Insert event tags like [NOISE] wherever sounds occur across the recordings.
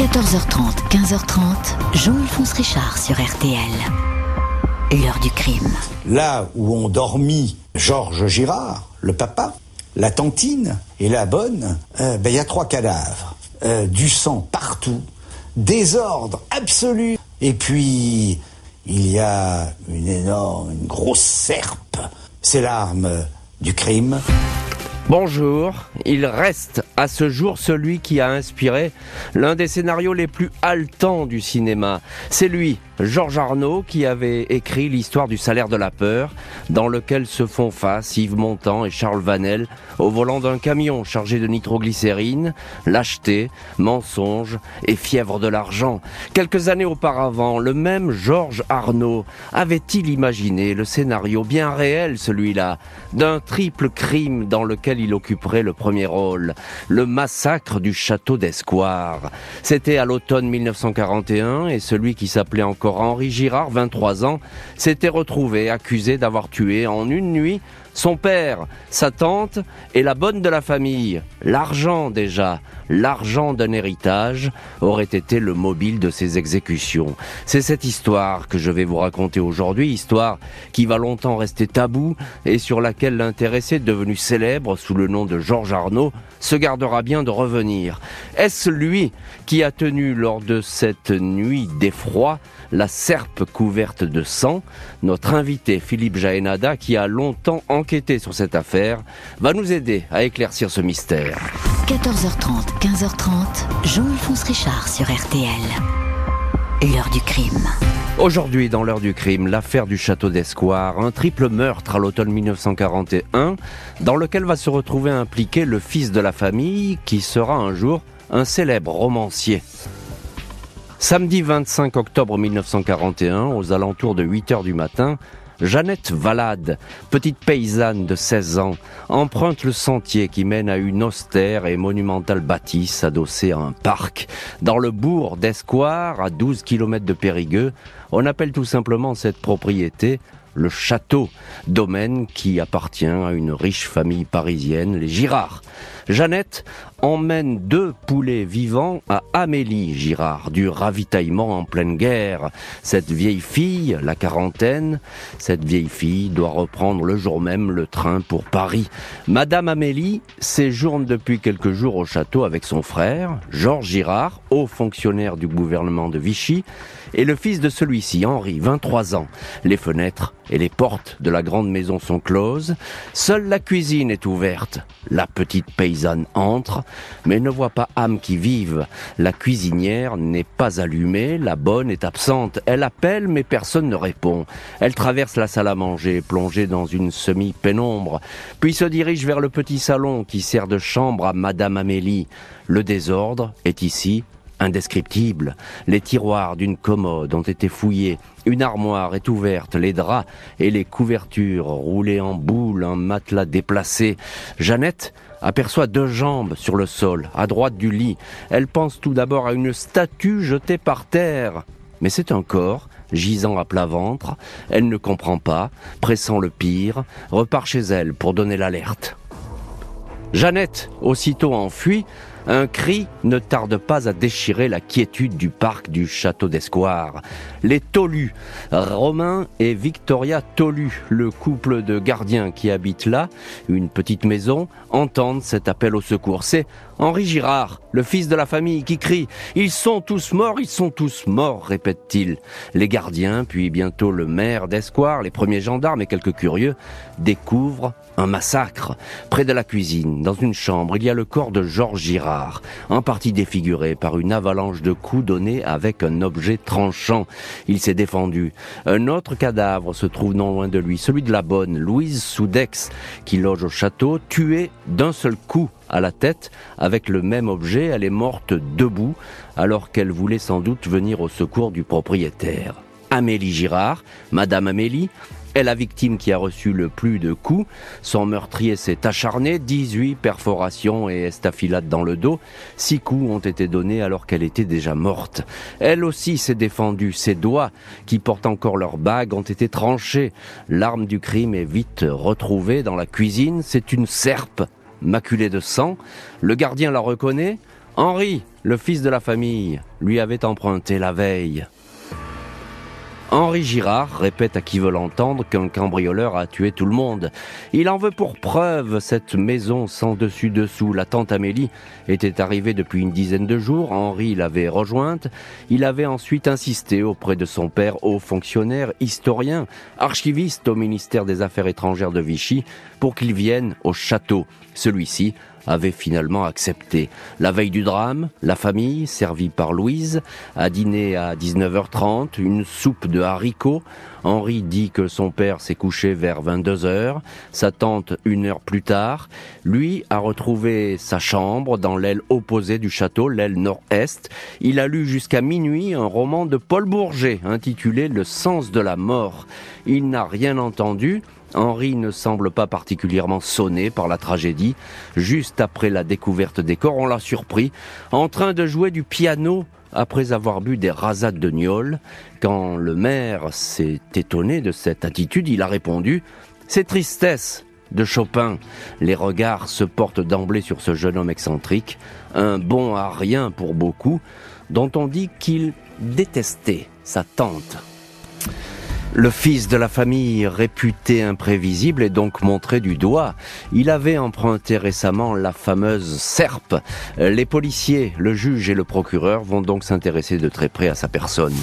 14h30, 15h30, Jean-Alphonse Richard sur RTL. L'heure du crime. Là où ont dormi Georges Girard, le papa, la tantine et la bonne, euh, ben, il y a trois cadavres. Euh, du sang partout, désordre absolu. Et puis, il y a une énorme, une grosse serpe. C'est l'arme du crime. Bonjour, il reste à ce jour celui qui a inspiré l'un des scénarios les plus haletants du cinéma. C'est lui, Georges Arnaud, qui avait écrit l'histoire du salaire de la peur, dans lequel se font face Yves Montand et Charles Vanel au volant d'un camion chargé de nitroglycérine, lâcheté, mensonge et fièvre de l'argent. Quelques années auparavant, le même Georges Arnaud avait-il imaginé le scénario bien réel, celui-là, d'un triple crime dans lequel il occuperait le premier rôle, le massacre du château d'Escoire. C'était à l'automne 1941 et celui qui s'appelait encore Henri Girard, 23 ans, s'était retrouvé accusé d'avoir tué en une nuit son père, sa tante et la bonne de la famille. L'argent déjà, l'argent d'un héritage aurait été le mobile de ces exécutions. C'est cette histoire que je vais vous raconter aujourd'hui, histoire qui va longtemps rester taboue et sur laquelle l'intéressé devenu célèbre sous le nom de Georges Arnaud se gardera bien de revenir. Est-ce lui qui a tenu lors de cette nuit d'effroi la serpe couverte de sang? Notre invité Philippe Jaénada, qui a longtemps enquêté sur cette affaire, va nous aider à éclaircir ce mystère. 14h30, 15h30, Jean-Alphonse Richard sur RTL. L'heure du crime. Aujourd'hui, dans l'heure du crime, l'affaire du château d'Escoire, un triple meurtre à l'automne 1941, dans lequel va se retrouver impliqué le fils de la famille, qui sera un jour un célèbre romancier. Samedi 25 octobre 1941, aux alentours de 8 heures du matin, Jeannette Valade, petite paysanne de 16 ans, emprunte le sentier qui mène à une austère et monumentale bâtisse adossée à un parc. Dans le bourg d'Escoire, à 12 km de Périgueux, on appelle tout simplement cette propriété le château, domaine qui appartient à une riche famille parisienne, les Girard. Jeannette emmène deux poulets vivants à Amélie Girard, du ravitaillement en pleine guerre. Cette vieille fille, la quarantaine, cette vieille fille doit reprendre le jour même le train pour Paris. Madame Amélie séjourne depuis quelques jours au château avec son frère, Georges Girard, haut fonctionnaire du gouvernement de Vichy, et le fils de celui-ci, Henri, 23 ans. Les fenêtres et les portes de la grande maison sont closes. Seule la cuisine est ouverte. La petite paysanne entre, mais ne voit pas âme qui vive. La cuisinière n'est pas allumée, la bonne est absente. Elle appelle, mais personne ne répond. Elle traverse la salle à manger, plongée dans une semi-pénombre, puis se dirige vers le petit salon qui sert de chambre à Madame Amélie. Le désordre est ici indescriptible. Les tiroirs d'une commode ont été fouillés, une armoire est ouverte, les draps et les couvertures roulés en boule, un matelas déplacé. Jeannette aperçoit deux jambes sur le sol, à droite du lit. Elle pense tout d'abord à une statue jetée par terre. Mais c'est un corps, gisant à plat ventre. Elle ne comprend pas, pressant le pire, repart chez elle pour donner l'alerte. Jeannette, aussitôt enfuie, un cri ne tarde pas à déchirer la quiétude du parc du château d'Escoire. Les Tolus, Romain et Victoria Tolu, le couple de gardiens qui habitent là, une petite maison, entendent cet appel au secours. C'est Henri Girard, le fils de la famille, qui crie ⁇ Ils sont tous morts, ils sont tous morts !⁇ répète-t-il. Les gardiens, puis bientôt le maire d'Escoire, les premiers gendarmes et quelques curieux, découvrent un massacre. Près de la cuisine, dans une chambre, il y a le corps de Georges Girard, en partie défiguré par une avalanche de coups donnés avec un objet tranchant. Il s'est défendu. Un autre cadavre se trouve non loin de lui, celui de la bonne, Louise Soudex, qui loge au château, tuée d'un seul coup à la tête. Avec le même objet, elle est morte debout, alors qu'elle voulait sans doute venir au secours du propriétaire. Amélie Girard, Madame Amélie, est la victime qui a reçu le plus de coups. Son meurtrier s'est acharné, 18 perforations et estafilades dans le dos. Six coups ont été donnés alors qu'elle était déjà morte. Elle aussi s'est défendue. Ses doigts, qui portent encore leur bague, ont été tranchés. L'arme du crime est vite retrouvée dans la cuisine. C'est une serpe maculée de sang. Le gardien la reconnaît. Henri, le fils de la famille, lui avait emprunté la veille. Henri Girard répète à qui veut l'entendre qu'un cambrioleur a tué tout le monde. Il en veut pour preuve cette maison sans dessus-dessous. La tante Amélie était arrivée depuis une dizaine de jours. Henri l'avait rejointe. Il avait ensuite insisté auprès de son père, haut fonctionnaire, historien, archiviste au ministère des Affaires étrangères de Vichy, pour qu'il vienne au château. Celui-ci avait finalement accepté. La veille du drame, la famille, servie par Louise, a dîné à 19h30, une soupe de haricots. Henri dit que son père s'est couché vers 22 heures, sa tante une heure plus tard. Lui a retrouvé sa chambre dans l'aile opposée du château, l'aile nord-est. Il a lu jusqu'à minuit un roman de Paul Bourget intitulé Le sens de la mort. Il n'a rien entendu, Henri ne semble pas particulièrement sonné par la tragédie. Juste après la découverte des corps, on l'a surpris en train de jouer du piano après avoir bu des rasades de gnôle. Quand le maire s'est étonné de cette attitude, il a répondu « C'est tristesse !» de Chopin. Les regards se portent d'emblée sur ce jeune homme excentrique, un bon à rien pour beaucoup, dont on dit qu'il détestait sa tante. Le fils de la famille, réputé imprévisible, est donc montré du doigt. Il avait emprunté récemment la fameuse serpe. Les policiers, le juge et le procureur vont donc s'intéresser de très près à sa personne.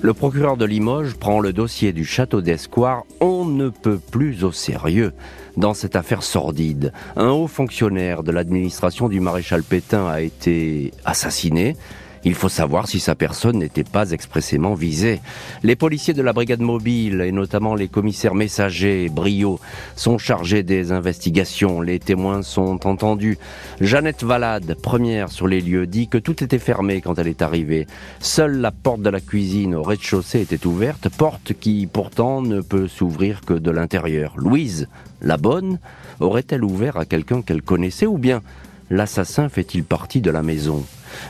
Le procureur de Limoges prend le dossier du château d'Escoire. On ne peut plus au sérieux dans cette affaire sordide. Un haut fonctionnaire de l'administration du maréchal Pétain a été assassiné. Il faut savoir si sa personne n'était pas expressément visée. Les policiers de la brigade mobile, et notamment les commissaires messagers Brio, sont chargés des investigations. Les témoins sont entendus. Jeannette Valade, première sur les lieux, dit que tout était fermé quand elle est arrivée. Seule la porte de la cuisine au rez-de-chaussée était ouverte, porte qui pourtant ne peut s'ouvrir que de l'intérieur. Louise, la bonne, aurait-elle ouvert à quelqu'un qu'elle connaissait ou bien l'assassin fait-il partie de la maison?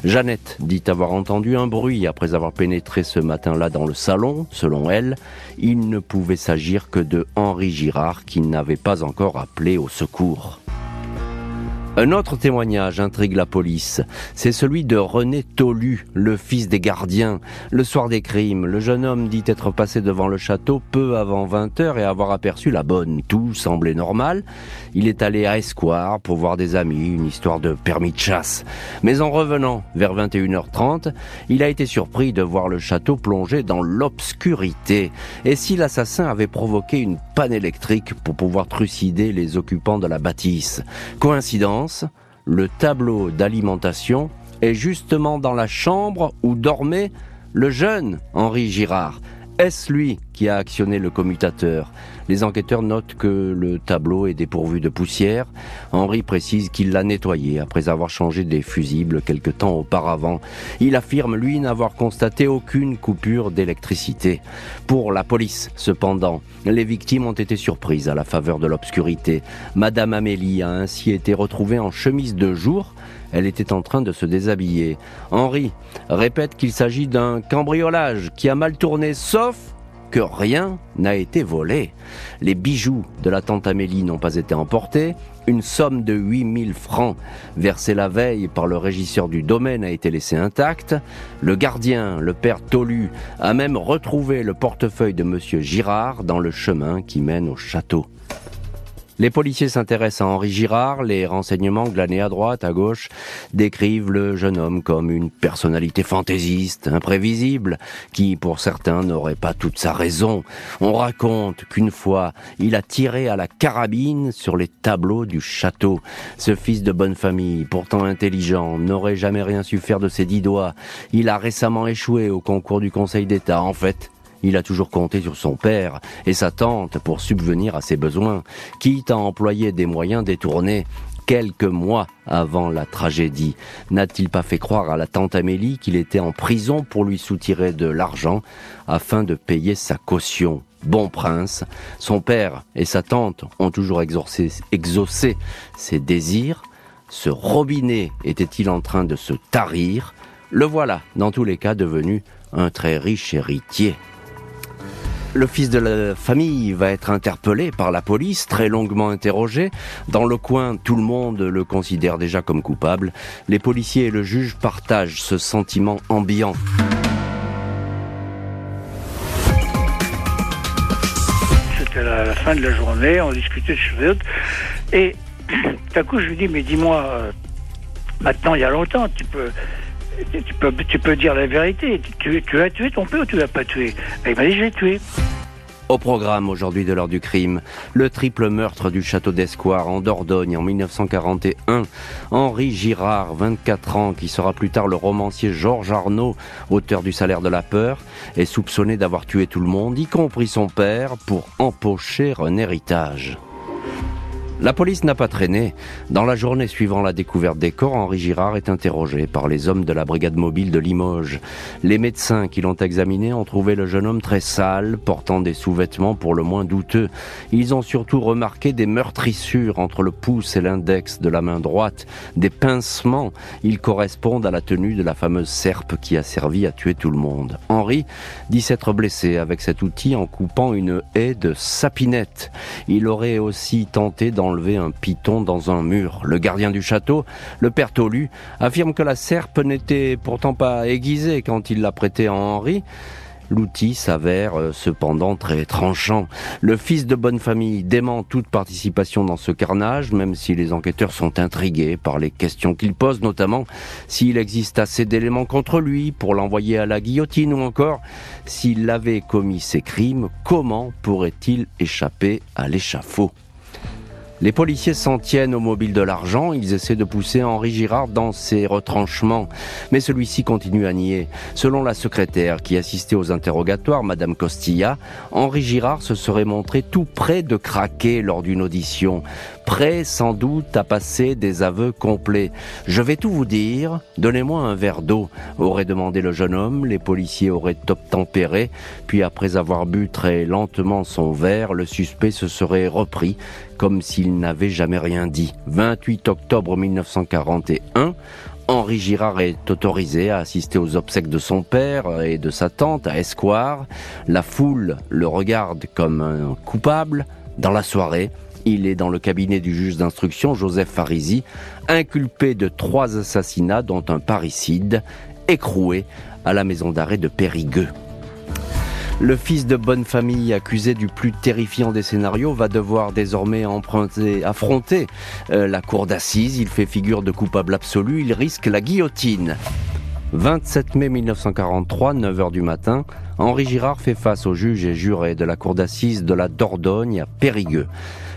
Jeannette dit avoir entendu un bruit après avoir pénétré ce matin-là dans le salon. Selon elle, il ne pouvait s'agir que de Henri Girard qui n'avait pas encore appelé au secours. Un autre témoignage intrigue la police. C'est celui de René Tolu, le fils des gardiens. Le soir des crimes, le jeune homme dit être passé devant le château peu avant 20 heures et avoir aperçu la bonne. Tout semblait normal. Il est allé à Escoire pour voir des amis, une histoire de permis de chasse. Mais en revenant vers 21h30, il a été surpris de voir le château plongé dans l'obscurité. Et si l'assassin avait provoqué une panne électrique pour pouvoir trucider les occupants de la bâtisse? Coïncidence? Le tableau d'alimentation est justement dans la chambre où dormait le jeune Henri Girard. Est-ce lui qui a actionné le commutateur Les enquêteurs notent que le tableau est dépourvu de poussière. Henri précise qu'il l'a nettoyé après avoir changé des fusibles quelque temps auparavant. Il affirme, lui, n'avoir constaté aucune coupure d'électricité. Pour la police, cependant, les victimes ont été surprises à la faveur de l'obscurité. Madame Amélie a ainsi été retrouvée en chemise de jour elle était en train de se déshabiller. Henri répète qu'il s'agit d'un cambriolage qui a mal tourné, sauf que rien n'a été volé. Les bijoux de la tante Amélie n'ont pas été emportés. Une somme de 8000 francs versée la veille par le régisseur du domaine a été laissée intacte. Le gardien, le père Tolu, a même retrouvé le portefeuille de monsieur Girard dans le chemin qui mène au château. Les policiers s'intéressent à Henri Girard, les renseignements glanés à droite, à gauche, décrivent le jeune homme comme une personnalité fantaisiste, imprévisible, qui pour certains n'aurait pas toute sa raison. On raconte qu'une fois, il a tiré à la carabine sur les tableaux du château. Ce fils de bonne famille, pourtant intelligent, n'aurait jamais rien su faire de ses dix doigts. Il a récemment échoué au concours du Conseil d'État. En fait, il a toujours compté sur son père et sa tante pour subvenir à ses besoins, quitte à employer des moyens détournés. Quelques mois avant la tragédie, n'a-t-il pas fait croire à la tante Amélie qu'il était en prison pour lui soutirer de l'argent afin de payer sa caution? Bon prince, son père et sa tante ont toujours exaucé, ses désirs. Ce robinet était-il en train de se tarir? Le voilà, dans tous les cas, devenu un très riche héritier. Le fils de la famille va être interpellé par la police, très longuement interrogé. Dans le coin, tout le monde le considère déjà comme coupable. Les policiers et le juge partagent ce sentiment ambiant. C'était la, fin de la journée, on discutait de choses. Et [CLEARS THROAT] tout à coup, je lui dis, mais dis-moi, euh, maintenant, il y a longtemps, tu peux, tu peux, dire la vérité. Tu, tu as tué ton père ou tu l'as pas tué? Il m'a dit, je l'ai tué. Au programme aujourd'hui de l'heure du crime, le triple meurtre du château d'Escoire en Dordogne en 1941. Henri Girard, 24 ans, qui sera plus tard le romancier Georges Arnaud, auteur du Salaire de la peur, est soupçonné d'avoir tué tout le monde, y compris son père, pour empocher un héritage. La police n'a pas traîné. Dans la journée suivant la découverte des corps, Henri Girard est interrogé par les hommes de la brigade mobile de Limoges. Les médecins qui l'ont examiné ont trouvé le jeune homme très sale, portant des sous-vêtements pour le moins douteux. Ils ont surtout remarqué des meurtrissures entre le pouce et l'index de la main droite, des pincements. Ils correspondent à la tenue de la fameuse serpe qui a servi à tuer tout le monde. Henri dit s'être blessé avec cet outil en coupant une haie de sapinette. Il aurait aussi tenté d'en un python dans un mur. Le gardien du château, le père Tolu, affirme que la serpe n'était pourtant pas aiguisée quand il l'a prêtée à Henri. L'outil s'avère euh, cependant très tranchant. Le fils de bonne famille dément toute participation dans ce carnage, même si les enquêteurs sont intrigués par les questions qu'il pose, notamment s'il existe assez d'éléments contre lui pour l'envoyer à la guillotine ou encore s'il avait commis ces crimes, comment pourrait-il échapper à l'échafaud? Les policiers s'en tiennent au mobile de l'argent, ils essaient de pousser Henri Girard dans ses retranchements, mais celui-ci continue à nier. Selon la secrétaire qui assistait aux interrogatoires, Madame Costilla, Henri Girard se serait montré tout près de craquer lors d'une audition, prêt sans doute à passer des aveux complets. Je vais tout vous dire, donnez-moi un verre d'eau, aurait demandé le jeune homme, les policiers auraient obtempéré, puis après avoir bu très lentement son verre, le suspect se serait repris comme s'il n'avait jamais rien dit. 28 octobre 1941, Henri Girard est autorisé à assister aux obsèques de son père et de sa tante à Escoire. La foule le regarde comme un coupable. Dans la soirée, il est dans le cabinet du juge d'instruction Joseph Farisi, inculpé de trois assassinats dont un parricide, écroué à la maison d'arrêt de Périgueux. Le fils de bonne famille accusé du plus terrifiant des scénarios va devoir désormais emprunter, affronter euh, la cour d'assises. Il fait figure de coupable absolu, il risque la guillotine. 27 mai 1943, 9h du matin, Henri Girard fait face aux juges et jurés de la cour d'assises de la Dordogne à Périgueux.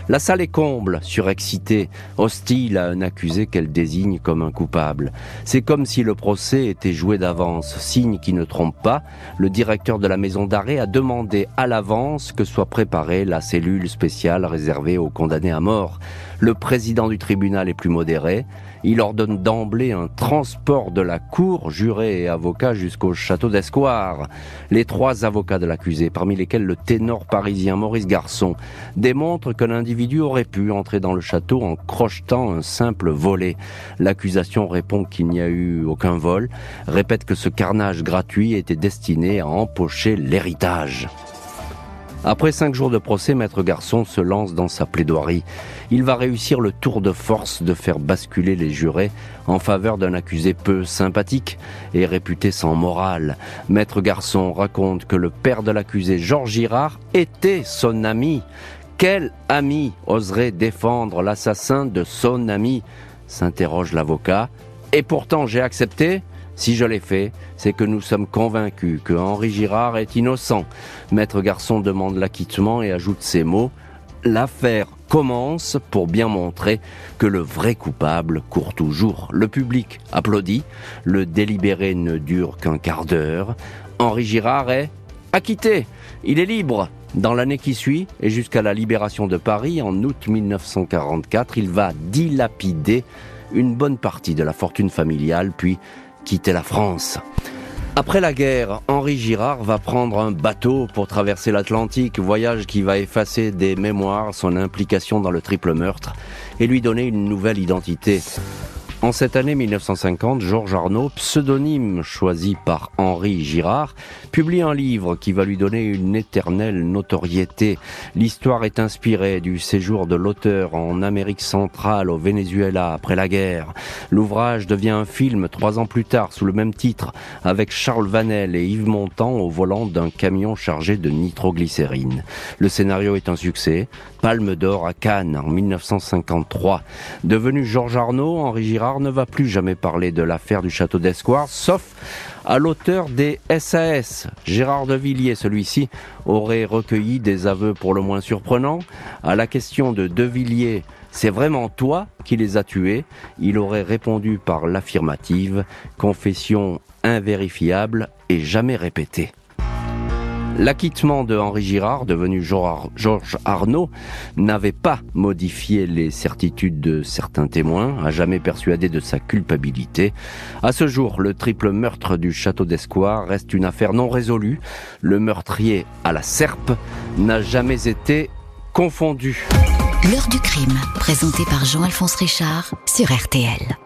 La salle est comble, surexcitée, hostile à un accusé qu'elle désigne comme un coupable. C'est comme si le procès était joué d'avance, signe qui ne trompe pas. Le directeur de la maison d'arrêt a demandé à l'avance que soit préparée la cellule spéciale réservée aux condamnés à mort. Le président du tribunal est plus modéré. Il ordonne d'emblée un transport de la cour, juré et avocat, jusqu'au château d'Escoire. Les trois avocats de l'accusé, parmi lesquels le ténor parisien Maurice Garçon, démontrent que l'individu aurait pu entrer dans le château en crochetant un simple volet. L'accusation répond qu'il n'y a eu aucun vol, répète que ce carnage gratuit était destiné à empocher l'héritage. Après cinq jours de procès, Maître Garçon se lance dans sa plaidoirie. Il va réussir le tour de force de faire basculer les jurés en faveur d'un accusé peu sympathique et réputé sans morale. Maître Garçon raconte que le père de l'accusé, Georges Girard, était son ami. Quel ami oserait défendre l'assassin de son ami? s'interroge l'avocat. Et pourtant j'ai accepté si je l'ai fait, c'est que nous sommes convaincus que Henri Girard est innocent. Maître Garçon demande l'acquittement et ajoute ces mots. L'affaire commence pour bien montrer que le vrai coupable court toujours. Le public applaudit. Le délibéré ne dure qu'un quart d'heure. Henri Girard est acquitté. Il est libre. Dans l'année qui suit, et jusqu'à la libération de Paris en août 1944, il va dilapider une bonne partie de la fortune familiale, puis quitter la France. Après la guerre, Henri Girard va prendre un bateau pour traverser l'Atlantique, voyage qui va effacer des mémoires son implication dans le triple meurtre et lui donner une nouvelle identité. En cette année 1950, Georges Arnaud, pseudonyme choisi par Henri Girard, publie un livre qui va lui donner une éternelle notoriété. L'histoire est inspirée du séjour de l'auteur en Amérique centrale, au Venezuela, après la guerre. L'ouvrage devient un film trois ans plus tard sous le même titre, avec Charles Vanel et Yves Montand au volant d'un camion chargé de nitroglycérine. Le scénario est un succès. Palme d'or à Cannes en 1953. Devenu Georges Arnaud, Henri Girard ne va plus jamais parler de l'affaire du château d'Escoir, sauf à l'auteur des SAS. Gérard de Villiers, celui-ci, aurait recueilli des aveux pour le moins surprenants. À la question de De Villiers, c'est vraiment toi qui les as tués? Il aurait répondu par l'affirmative, confession invérifiable et jamais répétée. L'acquittement de Henri Girard, devenu Georges Arnaud, n'avait pas modifié les certitudes de certains témoins, à jamais persuadés de sa culpabilité. À ce jour, le triple meurtre du château d'Escoir reste une affaire non résolue. Le meurtrier à la serpe n'a jamais été confondu. L'heure du crime, présenté par Jean-Alphonse Richard sur RTL.